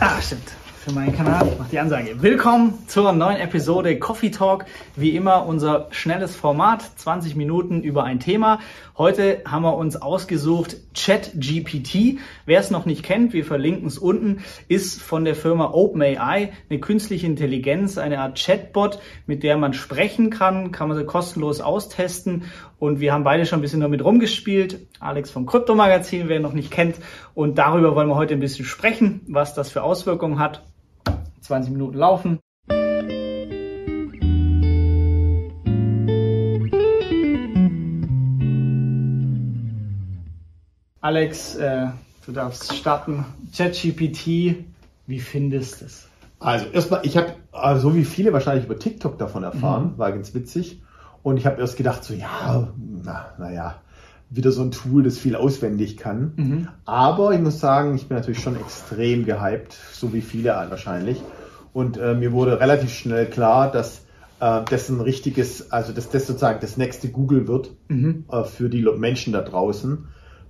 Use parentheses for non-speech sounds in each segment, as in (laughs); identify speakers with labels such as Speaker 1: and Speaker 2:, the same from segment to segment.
Speaker 1: Ah, stimmt. Für meinen Kanal. Ich mache die Ansage. Willkommen zur neuen Episode Coffee Talk. Wie immer unser schnelles Format. 20 Minuten über ein Thema. Heute haben wir uns ausgesucht ChatGPT. Wer es noch nicht kennt, wir verlinken es unten, ist von der Firma OpenAI eine künstliche Intelligenz, eine Art Chatbot, mit der man sprechen kann, kann man sie kostenlos austesten. Und wir haben beide schon ein bisschen damit rumgespielt. Alex vom Kryptomagazin, wer noch nicht kennt. Und darüber wollen wir heute ein bisschen sprechen, was das für Auswirkungen hat. 20 Minuten laufen. Alex, äh, du darfst starten. ChatGPT, wie findest du es?
Speaker 2: Also erstmal, ich habe äh, so wie viele wahrscheinlich über TikTok davon erfahren, mhm. war ganz witzig. Und ich habe erst gedacht, so ja, na, naja, wieder so ein Tool, das viel auswendig kann. Mhm. Aber ich muss sagen, ich bin natürlich schon extrem gehypt, so wie viele wahrscheinlich. Und äh, mir wurde relativ schnell klar, dass äh, das ein richtiges, also dass das sozusagen das nächste Google wird mhm. äh, für die Menschen da draußen.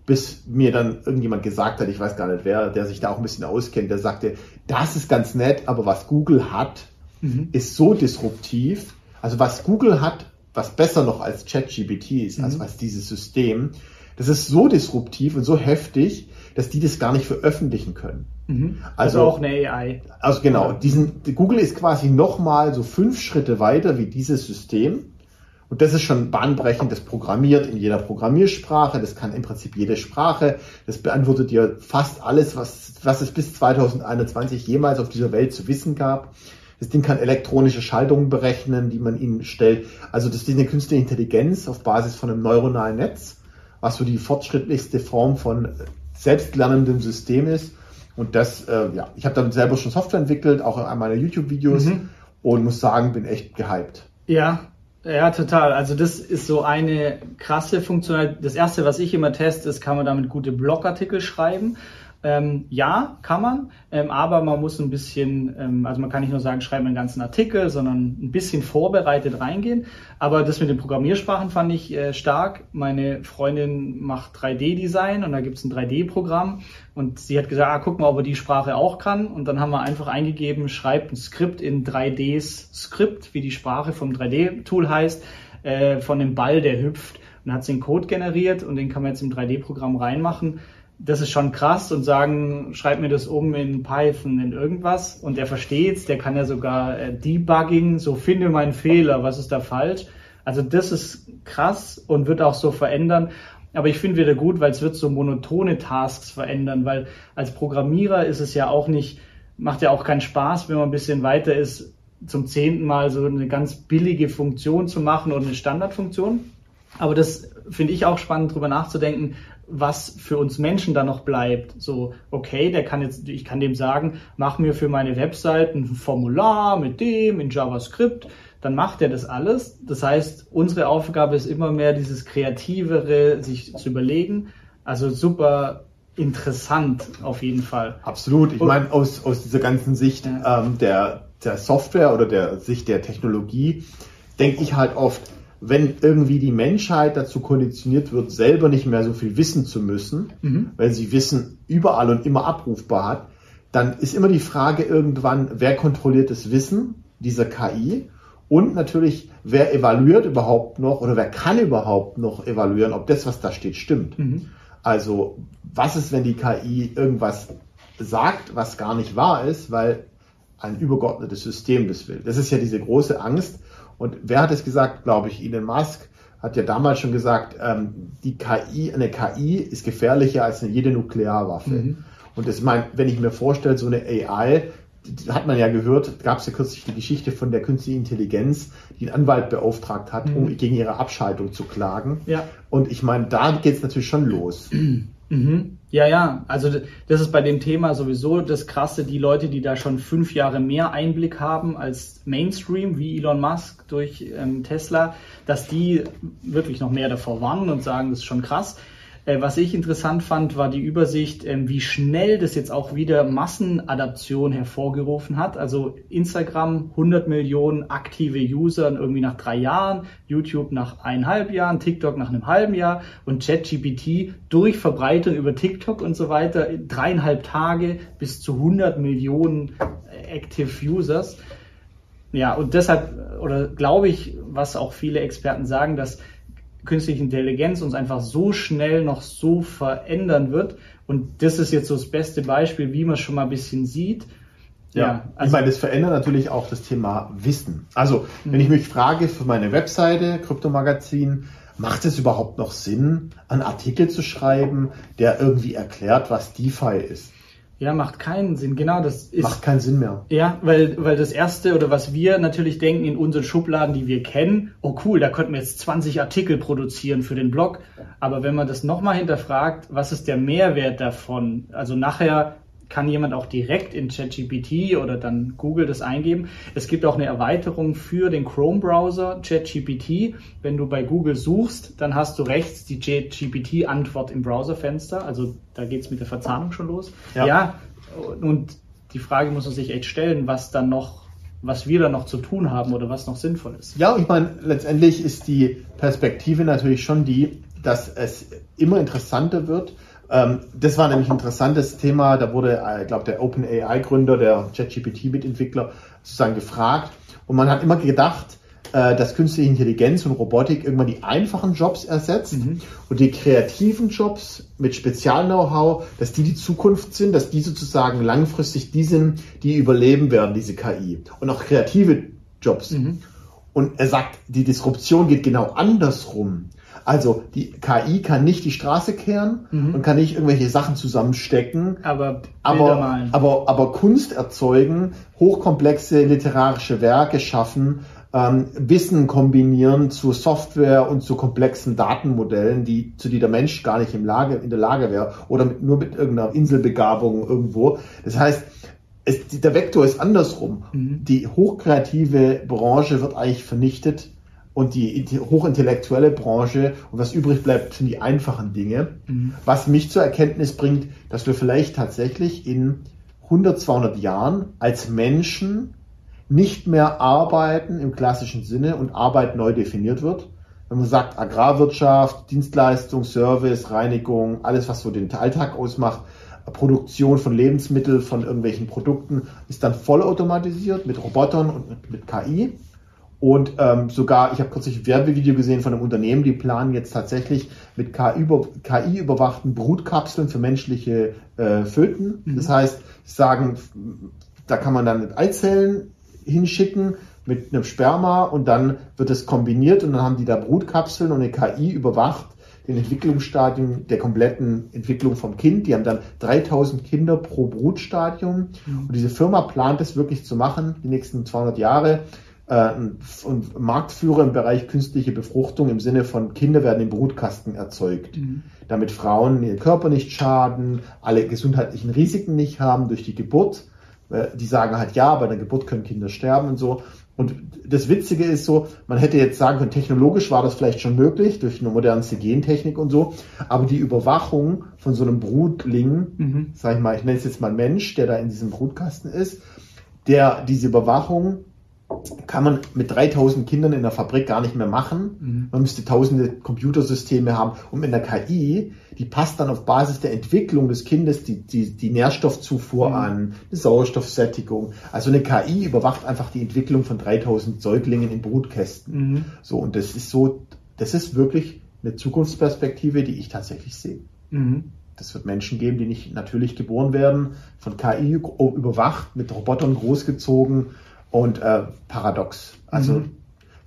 Speaker 2: Bis mir dann irgendjemand gesagt hat, ich weiß gar nicht wer, der sich da auch ein bisschen auskennt, der sagte, das ist ganz nett, aber was Google hat, mhm. ist so disruptiv. Also was Google hat, was besser noch als ChatGPT ist, mhm. also als dieses System, das ist so disruptiv und so heftig, dass die das gar nicht veröffentlichen können.
Speaker 1: Mhm. Also, also, auch eine AI.
Speaker 2: Also genau, diesen, Google ist quasi nochmal so fünf Schritte weiter wie dieses System. Und das ist schon bahnbrechend, das programmiert in jeder Programmiersprache, das kann im Prinzip jede Sprache, das beantwortet dir fast alles, was, was es bis 2021 jemals auf dieser Welt zu wissen gab. Das Ding kann elektronische Schaltungen berechnen, die man ihnen stellt. Also das ist eine künstliche Intelligenz auf Basis von einem neuronalen Netz, was so die fortschrittlichste Form von selbstlernendem System ist. Und das, äh, ja, ich habe damit selber schon Software entwickelt, auch in meiner YouTube-Videos mhm. und muss sagen, bin echt gehypt.
Speaker 1: Ja, ja, total. Also das ist so eine krasse Funktionalität. Das erste, was ich immer teste, ist, kann man damit gute Blogartikel schreiben. Ähm, ja, kann man, ähm, aber man muss ein bisschen, ähm, also man kann nicht nur sagen, schreibe einen ganzen Artikel, sondern ein bisschen vorbereitet reingehen. Aber das mit den Programmiersprachen fand ich äh, stark. Meine Freundin macht 3D-Design und da gibt es ein 3D-Programm und sie hat gesagt, ah, guck mal, ob er die Sprache auch kann. Und dann haben wir einfach eingegeben, schreibt ein Skript in 3Ds Skript, wie die Sprache vom 3D-Tool heißt, äh, von dem Ball, der hüpft. Und hat sie einen Code generiert und den kann man jetzt im 3D-Programm reinmachen das ist schon krass und sagen, schreib mir das um in Python, in irgendwas und der versteht's, der kann ja sogar äh, Debugging, so finde meinen Fehler, was ist da falsch. Also das ist krass und wird auch so verändern. Aber ich finde wieder gut, weil es wird so monotone Tasks verändern, weil als Programmierer ist es ja auch nicht, macht ja auch keinen Spaß, wenn man ein bisschen weiter ist, zum zehnten Mal so eine ganz billige Funktion zu machen oder eine Standardfunktion. Aber das finde ich auch spannend, drüber nachzudenken, was für uns Menschen da noch bleibt. So, okay, der kann jetzt, ich kann dem sagen, mach mir für meine Website ein Formular mit dem in JavaScript, dann macht er das alles. Das heißt, unsere Aufgabe ist immer mehr dieses Kreativere, sich zu überlegen. Also super interessant auf jeden Fall.
Speaker 2: Absolut. Ich meine, aus, aus dieser ganzen Sicht ja. ähm, der, der Software oder der Sicht der Technologie denke ich halt oft, wenn irgendwie die Menschheit dazu konditioniert wird, selber nicht mehr so viel wissen zu müssen, mhm. weil sie Wissen überall und immer abrufbar hat, dann ist immer die Frage irgendwann, wer kontrolliert das Wissen dieser KI und natürlich, wer evaluiert überhaupt noch oder wer kann überhaupt noch evaluieren, ob das, was da steht, stimmt. Mhm. Also, was ist, wenn die KI irgendwas sagt, was gar nicht wahr ist, weil ein übergeordnetes System das will? Das ist ja diese große Angst, und wer hat es gesagt? Glaube ich, Elon Musk hat ja damals schon gesagt, ähm, die KI, eine KI ist gefährlicher als jede Nuklearwaffe. Mhm. Und das mein, wenn ich mir vorstelle, so eine AI, hat man ja gehört, gab es ja kürzlich die Geschichte von der künstlichen Intelligenz, die einen Anwalt beauftragt hat, mhm. um gegen ihre Abschaltung zu klagen. Ja. Und ich meine, da geht es natürlich schon los.
Speaker 1: Mhm. Ja, ja, also das ist bei dem Thema sowieso das Krasse, die Leute, die da schon fünf Jahre mehr Einblick haben als Mainstream, wie Elon Musk durch ähm, Tesla, dass die wirklich noch mehr davor warnen und sagen, das ist schon krass. Äh, was ich interessant fand, war die Übersicht, ähm, wie schnell das jetzt auch wieder Massenadaption hervorgerufen hat. Also Instagram 100 Millionen aktive User irgendwie nach drei Jahren, YouTube nach eineinhalb Jahren, TikTok nach einem halben Jahr und ChatGPT durch Verbreitung über TikTok und so weiter dreieinhalb Tage bis zu 100 Millionen äh, Active Users. Ja, und deshalb, oder glaube ich, was auch viele Experten sagen, dass künstliche Intelligenz uns einfach so schnell noch so verändern wird. Und das ist jetzt so das beste Beispiel, wie man schon mal ein bisschen sieht.
Speaker 2: Ja, ja also ich meine, das verändert natürlich auch das Thema Wissen. Also, wenn ich mich frage für meine Webseite, Kryptomagazin, macht es überhaupt noch Sinn, einen Artikel zu schreiben, der irgendwie erklärt, was DeFi ist?
Speaker 1: Ja, macht keinen Sinn. Genau, das
Speaker 2: ist. Macht keinen Sinn mehr.
Speaker 1: Ja, weil, weil das erste oder was wir natürlich denken in unseren Schubladen, die wir kennen, oh cool, da könnten wir jetzt 20 Artikel produzieren für den Blog. Aber wenn man das nochmal hinterfragt, was ist der Mehrwert davon? Also nachher kann jemand auch direkt in ChatGPT oder dann Google das eingeben. Es gibt auch eine Erweiterung für den Chrome-Browser ChatGPT. Wenn du bei Google suchst, dann hast du rechts die ChatGPT-Antwort im Browserfenster. Also da geht es mit der Verzahnung schon los. Ja. ja, und die Frage muss man sich echt stellen, was dann noch was wir da noch zu tun haben oder was noch sinnvoll ist.
Speaker 2: Ja, ich meine, letztendlich ist die Perspektive natürlich schon die, dass es immer interessanter wird, das war nämlich ein interessantes Thema. Da wurde, äh, ich glaube, der OpenAI-Gründer, der ChatGPT-Mitentwickler, sozusagen gefragt. Und man hat immer gedacht, äh, dass künstliche Intelligenz und Robotik irgendwann die einfachen Jobs ersetzt mhm. und die kreativen Jobs mit Spezial-Know-how, dass die die Zukunft sind, dass die sozusagen langfristig die sind, die überleben werden, diese KI. Und auch kreative Jobs. Mhm. Und er sagt, die Disruption geht genau andersrum. Also die KI kann nicht die Straße kehren mhm. und kann nicht irgendwelche Sachen zusammenstecken,
Speaker 1: aber,
Speaker 2: aber, aber, aber Kunst erzeugen, hochkomplexe literarische Werke schaffen, ähm, Wissen kombinieren zu Software und zu komplexen Datenmodellen, die, zu die der Mensch gar nicht im Lage, in der Lage wäre oder mit, nur mit irgendeiner Inselbegabung irgendwo. Das heißt, es, der Vektor ist andersrum. Mhm. Die hochkreative Branche wird eigentlich vernichtet und die hochintellektuelle Branche und was übrig bleibt, sind die einfachen Dinge. Mhm. Was mich zur Erkenntnis bringt, dass wir vielleicht tatsächlich in 100, 200 Jahren als Menschen nicht mehr arbeiten im klassischen Sinne und Arbeit neu definiert wird. Wenn man sagt Agrarwirtschaft, Dienstleistung, Service, Reinigung, alles was so den Alltag ausmacht, Produktion von Lebensmitteln, von irgendwelchen Produkten, ist dann vollautomatisiert mit Robotern und mit, mit KI. Und ähm, sogar, ich habe kürzlich ein Werbevideo gesehen von einem Unternehmen, die planen jetzt tatsächlich mit KI, überwachten Brutkapseln für menschliche äh, Föten. Mhm. Das heißt, sagen, da kann man dann Eizellen hinschicken mit einem Sperma und dann wird es kombiniert und dann haben die da Brutkapseln und eine KI überwacht den Entwicklungsstadium der kompletten Entwicklung vom Kind. Die haben dann 3000 Kinder pro Brutstadium. Mhm. Und diese Firma plant es wirklich zu machen, die nächsten 200 Jahre äh, und Marktführer im Bereich künstliche Befruchtung im Sinne von Kinder werden im Brutkasten erzeugt, mhm. damit Frauen ihren Körper nicht schaden, alle gesundheitlichen Risiken nicht haben durch die Geburt. Äh, die sagen halt ja, bei der Geburt können Kinder sterben und so. Und das Witzige ist so, man hätte jetzt sagen können, technologisch war das vielleicht schon möglich durch eine modernste Gentechnik und so, aber die Überwachung von so einem Brutling, mhm. sag ich mal, ich nenne es jetzt mal Mensch, der da in diesem Brutkasten ist, der diese Überwachung kann man mit 3000 Kindern in der Fabrik gar nicht mehr machen. Mhm. Man müsste tausende Computersysteme haben. Und mit einer KI, die passt dann auf Basis der Entwicklung des Kindes die, die, die Nährstoffzufuhr mhm. an, die Sauerstoffsättigung. Also eine KI überwacht einfach die Entwicklung von 3000 Säuglingen in Brutkästen. Mhm. So, und das ist so, das ist wirklich eine Zukunftsperspektive, die ich tatsächlich sehe. Mhm. Das wird Menschen geben, die nicht natürlich geboren werden, von KI überwacht, mit Robotern großgezogen und äh, paradox. Also mhm.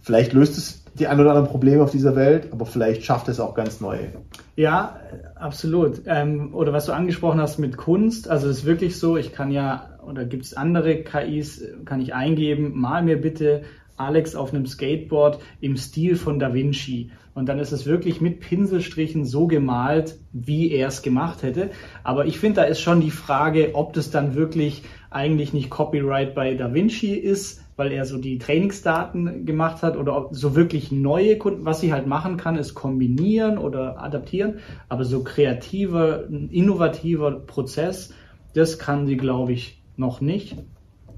Speaker 2: vielleicht löst es die ein oder anderen Probleme auf dieser Welt, aber vielleicht schafft es auch ganz neue.
Speaker 1: Ja, absolut. Ähm, oder was du angesprochen hast mit Kunst, also es ist wirklich so, ich kann ja, oder gibt es andere KIs, kann ich eingeben, mal mir bitte Alex auf einem Skateboard im Stil von Da Vinci. Und dann ist es wirklich mit Pinselstrichen so gemalt, wie er es gemacht hätte. Aber ich finde, da ist schon die Frage, ob das dann wirklich eigentlich nicht Copyright bei Da Vinci ist, weil er so die Trainingsdaten gemacht hat oder so wirklich neue Kunden. Was sie halt machen kann, ist kombinieren oder adaptieren, aber so kreativer, innovativer Prozess, das kann sie, glaube ich, noch nicht.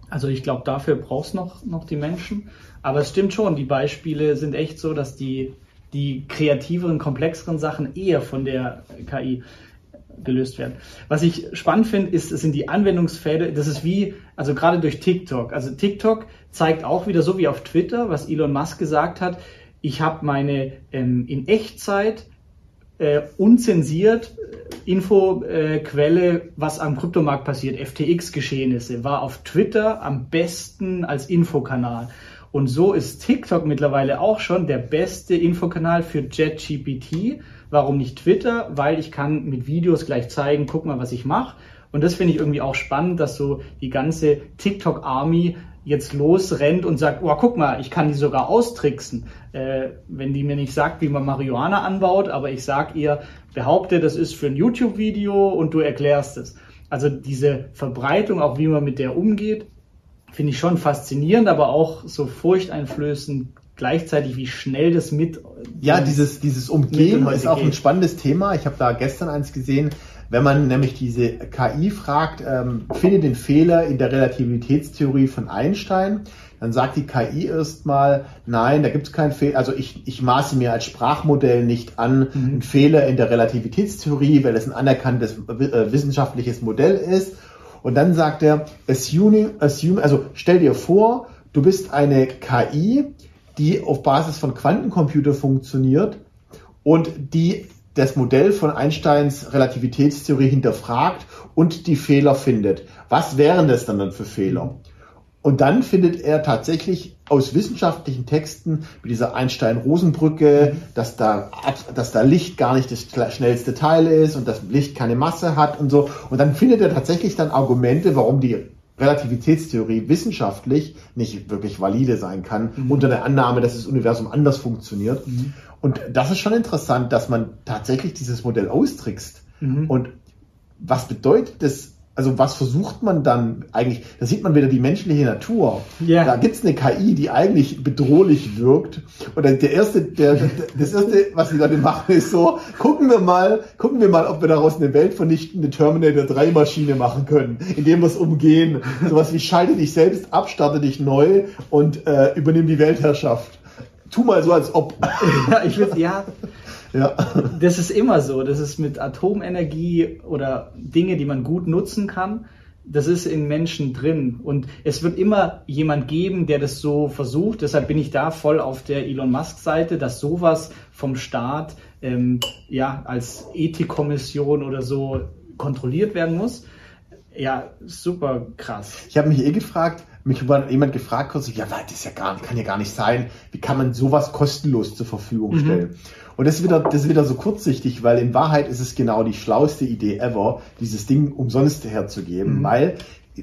Speaker 1: Also ich glaube, dafür brauchst noch, noch die Menschen. Aber es stimmt schon, die Beispiele sind echt so, dass die, die kreativeren, komplexeren Sachen eher von der KI gelöst werden. Was ich spannend finde, ist, sind die Anwendungsfelder. Das ist wie, also gerade durch TikTok. Also TikTok zeigt auch wieder so wie auf Twitter, was Elon Musk gesagt hat. Ich habe meine ähm, in Echtzeit äh, unzensiert äh, Infoquelle, äh, was am Kryptomarkt passiert, FTX-Geschehnisse, war auf Twitter am besten als Infokanal. Und so ist TikTok mittlerweile auch schon der beste Infokanal für JetGPT. Warum nicht Twitter? Weil ich kann mit Videos gleich zeigen, guck mal, was ich mache. Und das finde ich irgendwie auch spannend, dass so die ganze TikTok-Army jetzt losrennt und sagt, oh, guck mal, ich kann die sogar austricksen. Äh, wenn die mir nicht sagt, wie man Marihuana anbaut, aber ich sag ihr, behaupte, das ist für ein YouTube-Video und du erklärst es. Also diese Verbreitung, auch wie man mit der umgeht, finde ich schon faszinierend, aber auch so furchteinflößend gleichzeitig, wie schnell das mit.
Speaker 2: Ja, dieses, dieses Umgehen ist auch geht. ein spannendes Thema. Ich habe da gestern eins gesehen, wenn man nämlich diese KI fragt, ähm, finde den Fehler in der Relativitätstheorie von Einstein, dann sagt die KI erstmal, nein, da gibt es keinen Fehler. Also ich, ich maße mir als Sprachmodell nicht an, mhm. einen Fehler in der Relativitätstheorie, weil es ein anerkanntes äh, wissenschaftliches Modell ist. Und dann sagt er, assuming, assume, also stell dir vor, du bist eine KI, die auf Basis von Quantencomputer funktioniert und die das Modell von Einsteins Relativitätstheorie hinterfragt und die Fehler findet. Was wären das dann, dann für Fehler? Und dann findet er tatsächlich aus wissenschaftlichen Texten mit dieser Einstein-Rosen-Brücke, dass da, dass da Licht gar nicht das schnellste Teil ist und dass Licht keine Masse hat und so. Und dann findet er tatsächlich dann Argumente, warum die Relativitätstheorie wissenschaftlich nicht wirklich valide sein kann, mhm. unter der Annahme, dass das Universum anders funktioniert. Mhm. Und das ist schon interessant, dass man tatsächlich dieses Modell austrickst. Mhm. Und was bedeutet das also was versucht man dann eigentlich? Da sieht man wieder die menschliche Natur. Yeah. Da gibt es eine KI, die eigentlich bedrohlich wirkt. Und der erste, der, das erste, was die Leute machen, ist so, gucken wir mal, gucken wir mal, ob wir daraus eine weltvernichtende Terminator 3 Maschine machen können, indem wir es umgehen. Sowas wie schalte dich selbst ab, starte dich neu und äh, übernimm die Weltherrschaft. Tu mal so, als ob. (laughs)
Speaker 1: Ja, ich würde, ja, ja. Das ist immer so. Das ist mit Atomenergie oder Dinge, die man gut nutzen kann. Das ist in Menschen drin. Und es wird immer jemand geben, der das so versucht. Deshalb bin ich da voll auf der Elon Musk-Seite, dass sowas vom Staat ähm, ja, als Ethikkommission oder so kontrolliert werden muss. Ja, super krass.
Speaker 2: Ich habe mich eh gefragt, mich war jemand gefragt kurz, ja, das ist ja gar, kann ja gar nicht sein. Wie kann man sowas kostenlos zur Verfügung mhm. stellen? Mhm. Und das ist, wieder, das ist wieder so kurzsichtig, weil in Wahrheit ist es genau die schlauste Idee ever, dieses Ding umsonst herzugeben, mhm. weil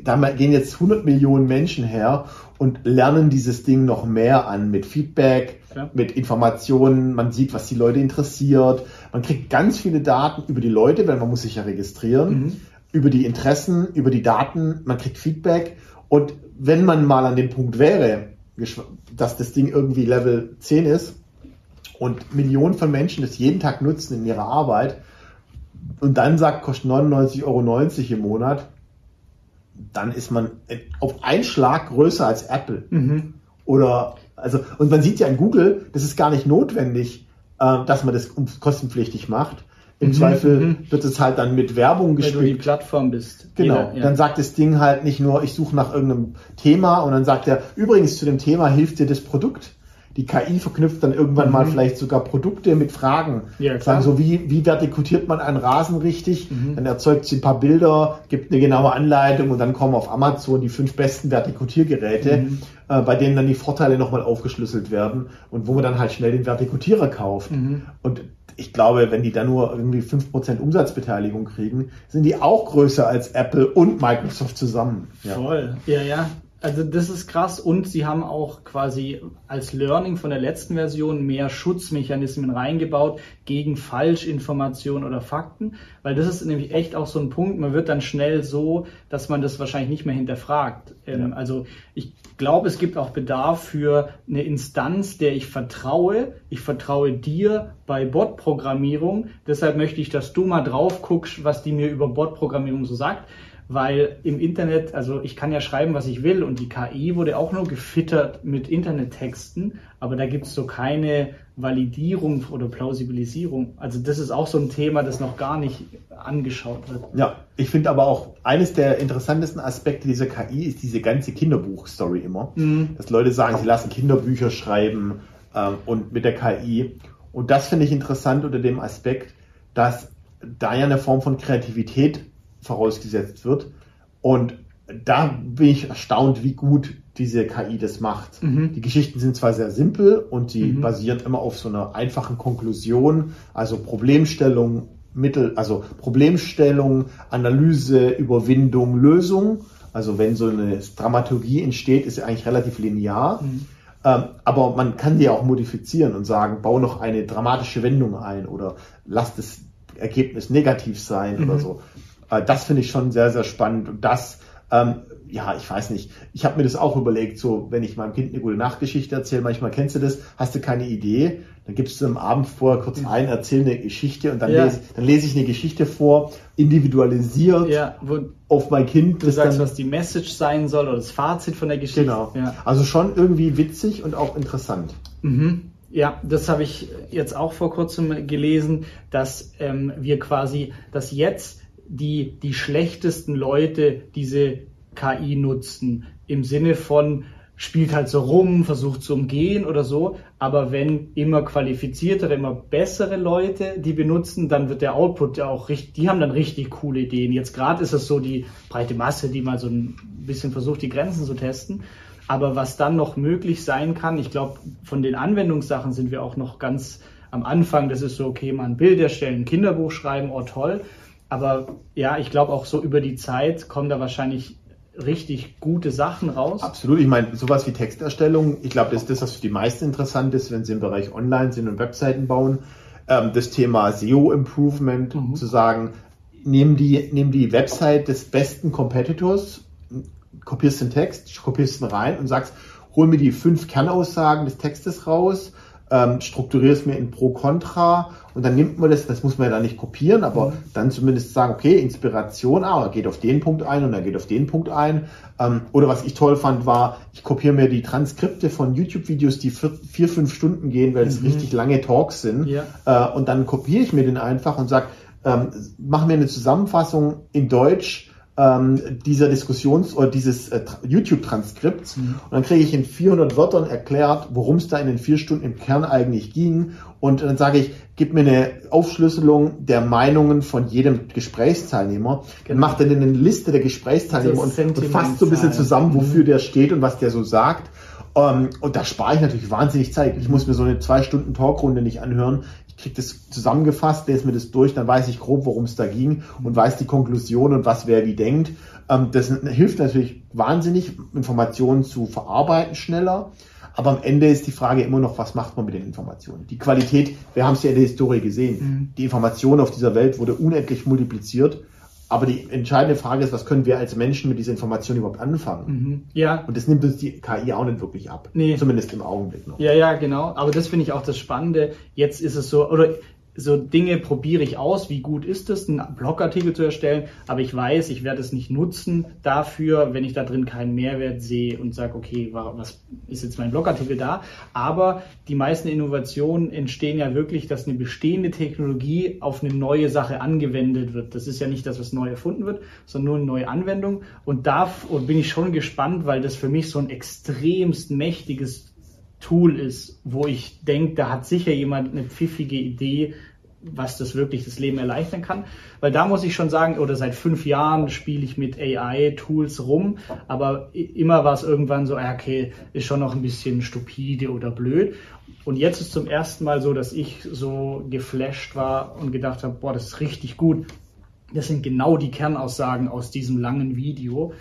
Speaker 2: da gehen jetzt 100 Millionen Menschen her und lernen dieses Ding noch mehr an mit Feedback, ja. mit Informationen. Man sieht, was die Leute interessiert. Man kriegt ganz viele Daten über die Leute, weil man muss sich ja registrieren, mhm. über die Interessen, über die Daten. Man kriegt Feedback und wenn man mal an dem Punkt wäre, dass das Ding irgendwie Level 10 ist und Millionen von Menschen das jeden Tag nutzen in ihrer Arbeit und dann sagt, kostet 99,90 Euro im Monat, dann ist man auf einen Schlag größer als Apple. Mhm. Oder, also, und man sieht ja in Google, das ist gar nicht notwendig, äh, dass man das kostenpflichtig macht. Im mhm, Zweifel mhm. wird es halt dann mit Werbung
Speaker 1: gespielt. Wenn du die Plattform bist.
Speaker 2: Genau. Ja. Dann sagt das Ding halt nicht nur, ich suche nach irgendeinem Thema und dann sagt er, übrigens zu dem Thema hilft dir das Produkt. Die KI verknüpft dann irgendwann mhm. mal vielleicht sogar Produkte mit Fragen. Ja, klar. Sagen so, wie, wie vertikutiert man einen Rasen richtig? Mhm. Dann erzeugt sie ein paar Bilder, gibt eine genaue Anleitung und dann kommen auf Amazon die fünf besten Vertikutiergeräte, mhm. äh, bei denen dann die Vorteile nochmal aufgeschlüsselt werden und wo man dann halt schnell den Vertikutierer kauft. Mhm. Und ich glaube, wenn die da nur irgendwie 5% Umsatzbeteiligung kriegen, sind die auch größer als Apple und Microsoft zusammen.
Speaker 1: Ja. Voll, ja, ja. Also das ist krass und sie haben auch quasi als Learning von der letzten Version mehr Schutzmechanismen reingebaut gegen Falschinformationen oder Fakten, weil das ist nämlich echt auch so ein Punkt, man wird dann schnell so, dass man das wahrscheinlich nicht mehr hinterfragt. Ähm, ja. Also ich glaube, es gibt auch Bedarf für eine Instanz, der ich vertraue. Ich vertraue dir bei Bot-Programmierung, deshalb möchte ich, dass du mal drauf guckst, was die mir über Bot-Programmierung so sagt weil im Internet, also ich kann ja schreiben, was ich will und die KI wurde auch nur gefittert mit Internettexten, aber da gibt es so keine Validierung oder Plausibilisierung. Also das ist auch so ein Thema, das noch gar nicht angeschaut wird.
Speaker 2: Ja, ich finde aber auch eines der interessantesten Aspekte dieser KI ist diese ganze Kinderbuch-Story immer. Mhm. Dass Leute sagen, sie lassen Kinderbücher schreiben ähm, und mit der KI. Und das finde ich interessant unter dem Aspekt, dass da ja eine Form von Kreativität vorausgesetzt wird. Und da bin ich erstaunt, wie gut diese KI das macht. Mhm. Die Geschichten sind zwar sehr simpel und sie mhm. basieren immer auf so einer einfachen Konklusion, also Problemstellung, Mittel, also Problemstellung, Analyse, Überwindung, Lösung. Also wenn so eine Dramaturgie entsteht, ist sie eigentlich relativ linear. Mhm. Ähm, aber man kann die auch modifizieren und sagen, bau noch eine dramatische Wendung ein oder lass das Ergebnis negativ sein oder mhm. so. Äh, das finde ich schon sehr, sehr spannend. Und das, ähm, ja, ich weiß nicht. Ich habe mir das auch überlegt, so wenn ich meinem Kind eine gute Nachtgeschichte erzähle, manchmal kennst du das, hast du keine Idee, dann gibst du am Abend vorher kurz ein, erzähl eine Geschichte und dann, ja. lese, dann lese ich eine Geschichte vor, individualisiert
Speaker 1: ja,
Speaker 2: auf mein Kind.
Speaker 1: Du sagst, dann, was die Message sein soll oder das Fazit von der Geschichte.
Speaker 2: Genau. Ja. Also schon irgendwie witzig und auch interessant.
Speaker 1: Mhm. Ja, das habe ich jetzt auch vor kurzem gelesen, dass ähm, wir quasi, dass jetzt die, die schlechtesten Leute diese KI nutzen. Im Sinne von, spielt halt so rum, versucht zu umgehen oder so. Aber wenn immer qualifiziertere, immer bessere Leute die benutzen, dann wird der Output ja auch richtig, die haben dann richtig coole Ideen. Jetzt gerade ist es so die breite Masse, die mal so ein bisschen versucht, die Grenzen zu testen. Aber was dann noch möglich sein kann, ich glaube, von den Anwendungssachen sind wir auch noch ganz am Anfang. Das ist so, okay, mal ein Bild erstellen, ein Kinderbuch schreiben, oh toll. Aber ja, ich glaube auch so über die Zeit kommen da wahrscheinlich richtig gute Sachen raus.
Speaker 2: Absolut. Ich meine, sowas wie Texterstellung, ich glaube, das ist das, was für die meisten interessant ist, wenn sie im Bereich Online sind und Webseiten bauen. Ähm, das Thema SEO-Improvement, mhm. zu sagen, nehmen die, nehmen die Website des besten Competitors, kopierst den Text, kopierst ihn rein und sagst, hol mir die fünf Kernaussagen des Textes raus, ähm, strukturiere es mir in Pro Contra und dann nimmt man das, das muss man ja dann nicht kopieren, aber mhm. dann zumindest sagen, okay, Inspiration, ah, er geht auf den Punkt ein und er geht auf den Punkt ein. Ähm, oder was ich toll fand, war, ich kopiere mir die Transkripte von YouTube-Videos, die vier, vier, fünf Stunden gehen, weil es mhm. richtig lange Talks sind. Ja. Äh, und dann kopiere ich mir den einfach und sage, ähm, mach mir eine Zusammenfassung in Deutsch ähm, dieser Diskussions- oder dieses äh, YouTube-Transkripts. Mhm. Und dann kriege ich in 400 Wörtern erklärt, worum es da in den vier Stunden im Kern eigentlich ging. Und dann sage ich, gib mir eine Aufschlüsselung der Meinungen von jedem Gesprächsteilnehmer. Genau. Dann macht er eine Liste der Gesprächsteilnehmer und, und, fasst so ein bisschen zusammen, wofür mhm. der steht und was der so sagt. Um, ähm, und da spare ich natürlich wahnsinnig Zeit. Ich muss mir so eine zwei Stunden Talkrunde nicht anhören kriege das zusammengefasst, lese mir das durch, dann weiß ich grob, worum es da ging und weiß die Konklusion und was wer wie denkt. Ähm, das hilft natürlich wahnsinnig, Informationen zu verarbeiten schneller. Aber am Ende ist die Frage immer noch, was macht man mit den Informationen? Die Qualität, wir haben es ja in der Historie gesehen, mhm. die Information auf dieser Welt wurde unendlich multipliziert aber die entscheidende Frage ist, was können wir als Menschen mit dieser Information überhaupt anfangen?
Speaker 1: Mhm. Ja.
Speaker 2: Und das nimmt uns die KI auch nicht wirklich ab.
Speaker 1: Nee.
Speaker 2: Zumindest im Augenblick noch.
Speaker 1: Ja, ja, genau. Aber das finde ich auch das Spannende. Jetzt ist es so, oder so Dinge probiere ich aus, wie gut ist es, einen Blogartikel zu erstellen, aber ich weiß, ich werde es nicht nutzen dafür, wenn ich da drin keinen Mehrwert sehe und sage, okay, was ist jetzt mein Blogartikel da? Aber die meisten Innovationen entstehen ja wirklich, dass eine bestehende Technologie auf eine neue Sache angewendet wird. Das ist ja nicht das, was neu erfunden wird, sondern nur eine neue Anwendung. Und da bin ich schon gespannt, weil das für mich so ein extremst mächtiges Tool ist, wo ich denke, da hat sicher jemand eine pfiffige Idee, was das wirklich das Leben erleichtern kann. Weil da muss ich schon sagen, oder seit fünf Jahren spiele ich mit AI-Tools rum, aber immer war es irgendwann so, okay, ist schon noch ein bisschen stupide oder blöd. Und jetzt ist zum ersten Mal so, dass ich so geflasht war und gedacht habe, boah, das ist richtig gut. Das sind genau die Kernaussagen aus diesem langen Video.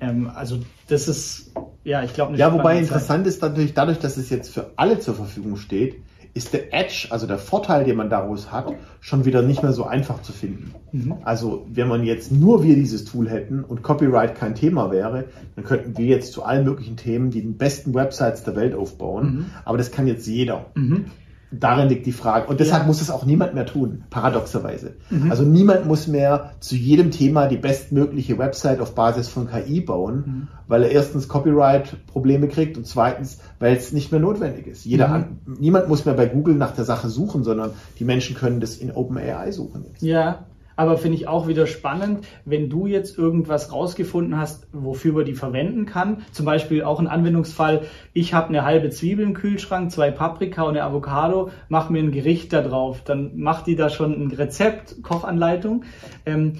Speaker 1: Ähm, also das ist, ja, ich glaube,
Speaker 2: Ja, wobei interessant ist natürlich dadurch, dass es jetzt für alle zur Verfügung steht, ist der Edge, also der Vorteil, den man daraus hat, schon wieder nicht mehr so einfach zu finden. Mhm. Also wenn man jetzt nur wir dieses Tool hätten und Copyright kein Thema wäre, dann könnten wir jetzt zu allen möglichen Themen die besten Websites der Welt aufbauen. Mhm. Aber das kann jetzt jeder. Mhm. Darin liegt die Frage. Und deshalb ja. muss es auch niemand mehr tun, paradoxerweise. Mhm. Also niemand muss mehr zu jedem Thema die bestmögliche Website auf Basis von KI bauen, mhm. weil er erstens Copyright-Probleme kriegt und zweitens, weil es nicht mehr notwendig ist. Jeder mhm. an, niemand muss mehr bei Google nach der Sache suchen, sondern die Menschen können das in OpenAI suchen.
Speaker 1: Jetzt. Ja, aber finde ich auch wieder spannend, wenn du jetzt irgendwas rausgefunden hast, wofür man die verwenden kann. Zum Beispiel auch ein Anwendungsfall, ich habe eine halbe Zwiebel im Kühlschrank, zwei Paprika und eine Avocado, mach mir ein Gericht da drauf. Dann macht die da schon ein Rezept, Kochanleitung. Ähm,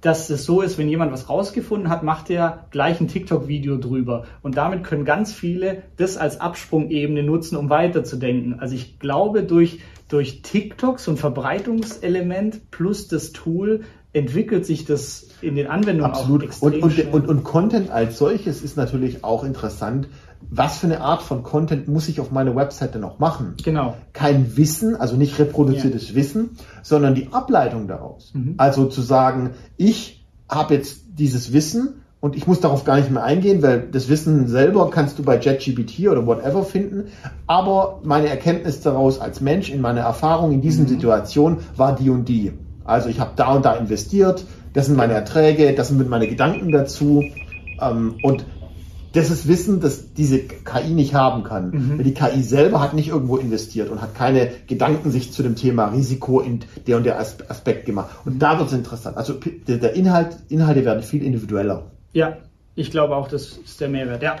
Speaker 1: dass es so ist, wenn jemand was rausgefunden hat, macht er gleich ein TikTok-Video drüber. Und damit können ganz viele das als Absprungebene nutzen, um weiterzudenken. Also ich glaube, durch, durch TikTok, so ein Verbreitungselement plus das Tool, entwickelt sich das in den Anwendungen
Speaker 2: Absolut. auch extrem und, und, und, und Content als solches ist natürlich auch interessant, was für eine Art von Content muss ich auf meiner Webseite noch machen?
Speaker 1: Genau.
Speaker 2: Kein Wissen, also nicht reproduziertes ja. Wissen, sondern die Ableitung daraus. Mhm. Also zu sagen, ich habe jetzt dieses Wissen und ich muss darauf gar nicht mehr eingehen, weil das Wissen selber kannst du bei JetGPT oder whatever finden. Aber meine Erkenntnis daraus als Mensch in meiner Erfahrung in diesen mhm. Situationen war die und die. Also ich habe da und da investiert, das sind meine Erträge, das sind meine Gedanken dazu. Ähm, und das ist Wissen, das diese KI nicht haben kann. Mhm. Die KI selber hat nicht irgendwo investiert und hat keine Gedanken sich zu dem Thema Risiko in der und der Aspekt gemacht. Und da wird es interessant. Also der Inhalt, Inhalte werden viel individueller.
Speaker 1: Ja, ich glaube auch, das ist der Mehrwert. Ja.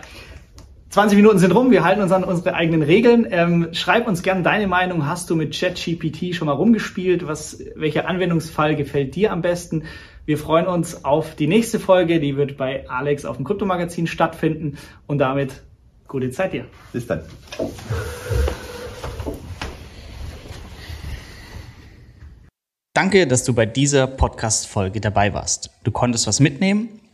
Speaker 1: 20 Minuten sind rum, wir halten uns an unsere eigenen Regeln. Ähm, schreib uns gerne deine Meinung. Hast du mit ChatGPT schon mal rumgespielt? Was, welcher Anwendungsfall gefällt dir am besten? Wir freuen uns auf die nächste Folge, die wird bei Alex auf dem Kryptomagazin stattfinden. Und damit gute Zeit dir.
Speaker 2: Bis dann.
Speaker 3: Danke, dass du bei dieser Podcast-Folge dabei warst. Du konntest was mitnehmen?